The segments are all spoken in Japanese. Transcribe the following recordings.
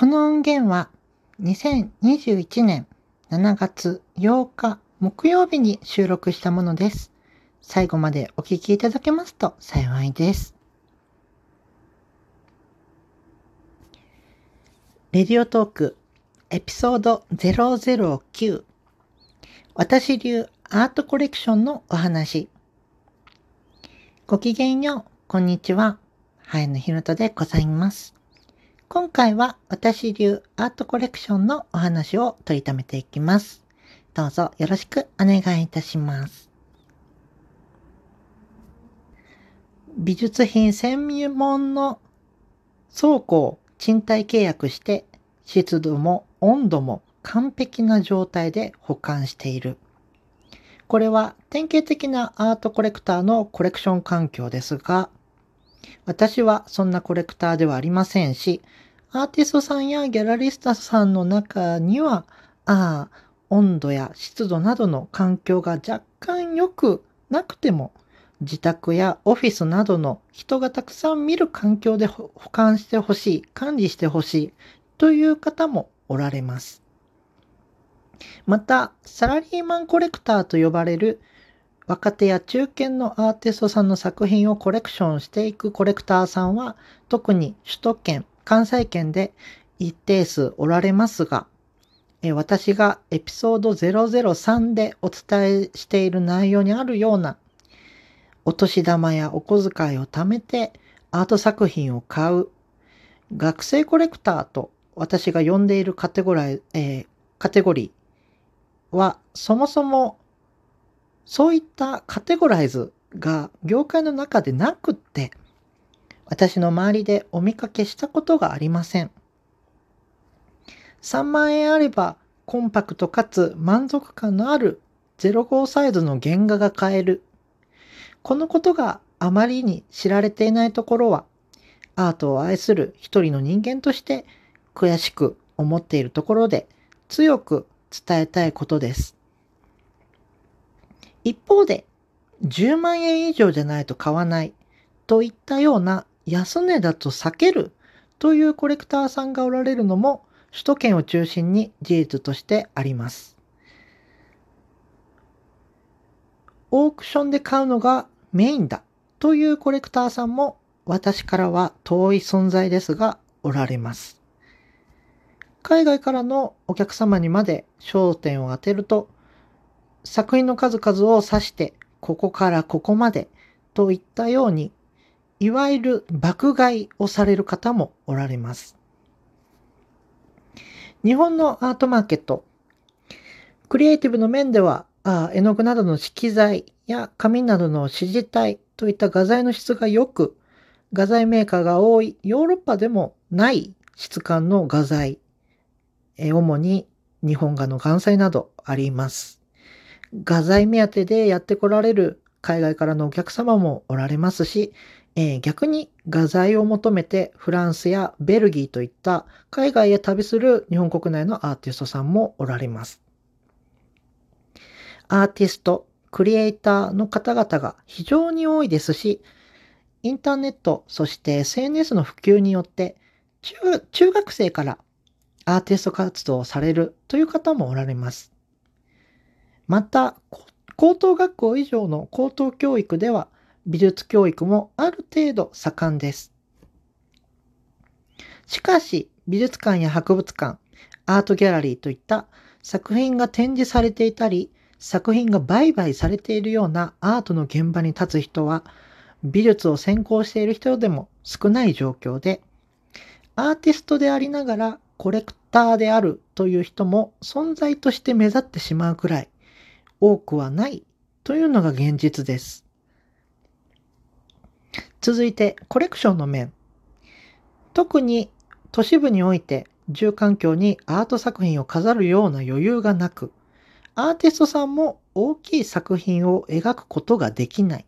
この音源は2021年7月8日木曜日に収録したものです。最後までお聞きいただけますと幸いです。レディオトークエピソード009私流アートコレクションのお話ごきげんよう、こんにちは。ハエのひろとでございます。今回は私流アートコレクションのお話を取りためていきます。どうぞよろしくお願いいたします。美術品専門の倉庫を賃貸契約して湿度も温度も完璧な状態で保管している。これは典型的なアートコレクターのコレクション環境ですが、私はそんなコレクターではありませんし、アーティストさんやギャラリストさんの中には、ああ、温度や湿度などの環境が若干良くなくても、自宅やオフィスなどの人がたくさん見る環境で保管してほしい、管理してほしいという方もおられます。また、サラリーマンコレクターと呼ばれる若手や中堅のアーティストさんの作品をコレクションしていくコレクターさんは、特に首都圏、関西圏で一定数おられますが、え私がエピソード003でお伝えしている内容にあるような、お年玉やお小遣いを貯めてアート作品を買う、学生コレクターと私が呼んでいるカテゴライ、えーカテゴリー、はそもそもそういったカテゴライズが業界の中でなくって私の周りでお見かけしたことがありません。3万円あればコンパクトかつ満足感のある05サイズの原画が買える。このことがあまりに知られていないところはアートを愛する一人の人間として悔しく思っているところで強く伝えたいことです。一方で、10万円以上じゃないと買わないといったような安値だと避けるというコレクターさんがおられるのも首都圏を中心に事実としてあります。オークションで買うのがメインだというコレクターさんも私からは遠い存在ですがおられます。海外からのお客様にまで焦点を当てると作品の数々を指してここからここまでといったようにいわゆる爆買いをされる方もおられます。日本のアートマーケットクリエイティブの面ではあ絵の具などの色彩や紙などの指示体といった画材の質が良く画材メーカーが多いヨーロッパでもない質感の画材え主に日本画の岩彩などあります。画材目当てでやってこられる海外からのお客様もおられますし、えー逆に画材を求めてフランスやベルギーといった海外へ旅する日本国内のアーティストさんもおられます。アーティスト、クリエイターの方々が非常に多いですし、インターネット、そして SNS の普及によって中中学生からアーティスト活動をされるという方もおられます。また、高等学校以上の高等教育では美術教育もある程度盛んです。しかし、美術館や博物館、アートギャラリーといった作品が展示されていたり、作品が売買されているようなアートの現場に立つ人は、美術を専攻している人でも少ない状況で、アーティストでありながらコレクターであるという人も存在として目立ってしまうくらい多くはないというのが現実です。続いてコレクションの面。特に都市部において住環境にアート作品を飾るような余裕がなく、アーティストさんも大きい作品を描くことができない。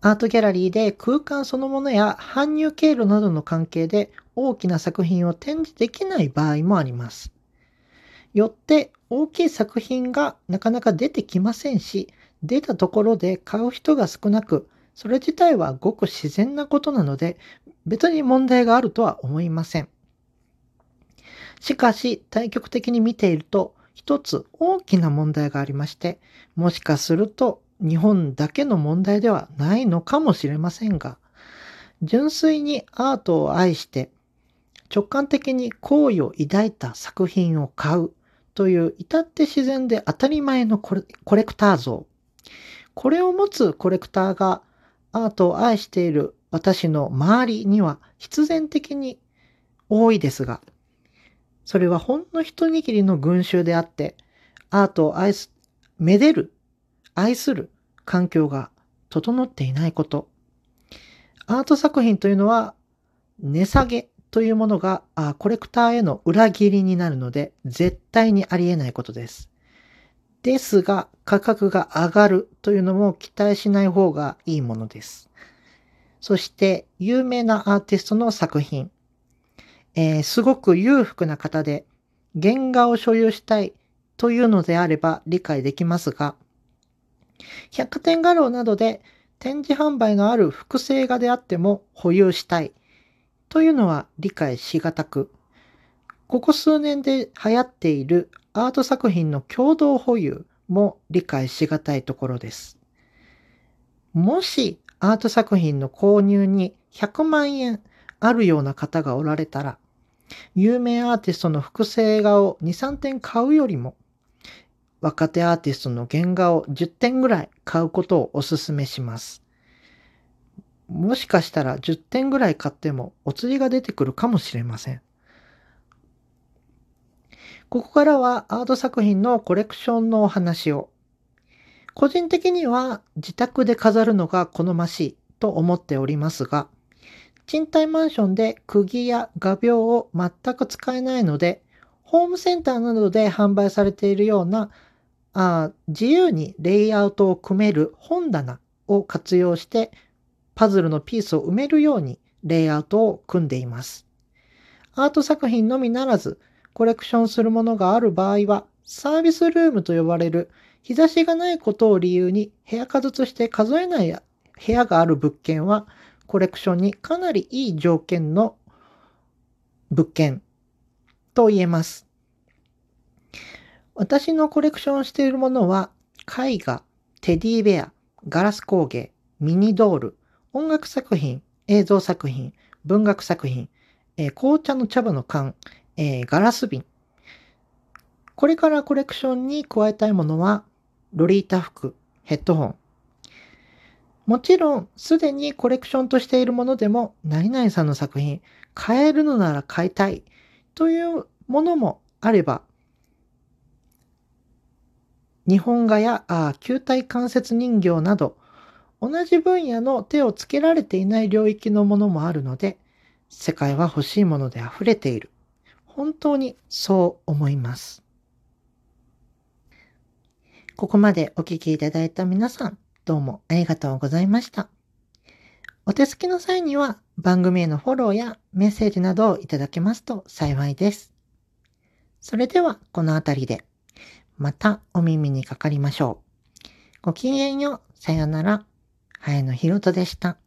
アートギャラリーで空間そのものや搬入経路などの関係で大きな作品を展示できない場合もあります。よって大きい作品がなかなか出てきませんし、出たところで買う人が少なく、それ自体はごく自然なことなので、別に問題があるとは思いません。しかし、対極的に見ていると、一つ大きな問題がありまして、もしかすると日本だけの問題ではないのかもしれませんが、純粋にアートを愛して直感的に好意を抱いた作品を買うという至って自然で当たり前のコレクター像。これを持つコレクターがアートを愛している私の周りには必然的に多いですが、それはほんの一握りの群衆であって、アートを愛す、めでる、愛する環境が整っていないこと。アート作品というのは値下げというものがコレクターへの裏切りになるので絶対にありえないことです。ですが価格が上がるというのも期待しない方がいいものです。そして有名なアーティストの作品。えー、すごく裕福な方で原画を所有したいというのであれば理解できますが、百貨店画廊などで展示販売のある複製画であっても保有したいというのは理解しがたく、ここ数年で流行っているアート作品の共同保有も理解しがたいところです。もしアート作品の購入に100万円あるような方がおられたら、有名アーティストの複製画を2、3点買うよりも、若手アーティストの原画を10点ぐらい買うことをお勧めします。もしかしたら10点ぐらい買ってもお釣りが出てくるかもしれません。ここからはアート作品のコレクションのお話を。個人的には自宅で飾るのが好ましいと思っておりますが、賃貸マンションで釘や画鋲を全く使えないので、ホームセンターなどで販売されているようなあ自由にレイアウトを組める本棚を活用してパズルのピースを埋めるようにレイアウトを組んでいます。アート作品のみならず、コレクションするものがある場合は、サービスルームと呼ばれる日差しがないことを理由に部屋数として数えない部屋がある物件は、コレクションにかなりいい条件の物件と言えます。私のコレクションしているものは、絵画、テディベア、ガラス工芸、ミニドール、音楽作品、映像作品、文学作品、えー、紅茶の茶葉の缶、えー、ガラス瓶。これからコレクションに加えたいものは、ロリータ服、ヘッドホン。もちろん、すでにコレクションとしているものでも、何々さんの作品、買えるのなら買いたいというものもあれば、日本画やあ球体関節人形など、同じ分野の手をつけられていない領域のものもあるので、世界は欲しいもので溢れている。本当にそう思います。ここまでお聴きいただいた皆さん、どうもありがとうございました。お手すきの際には番組へのフォローやメッセージなどをいただけますと幸いです。それではこの辺りでまたお耳にかかりましょう。ごきげんよう。さようなら。早野ひろとでした。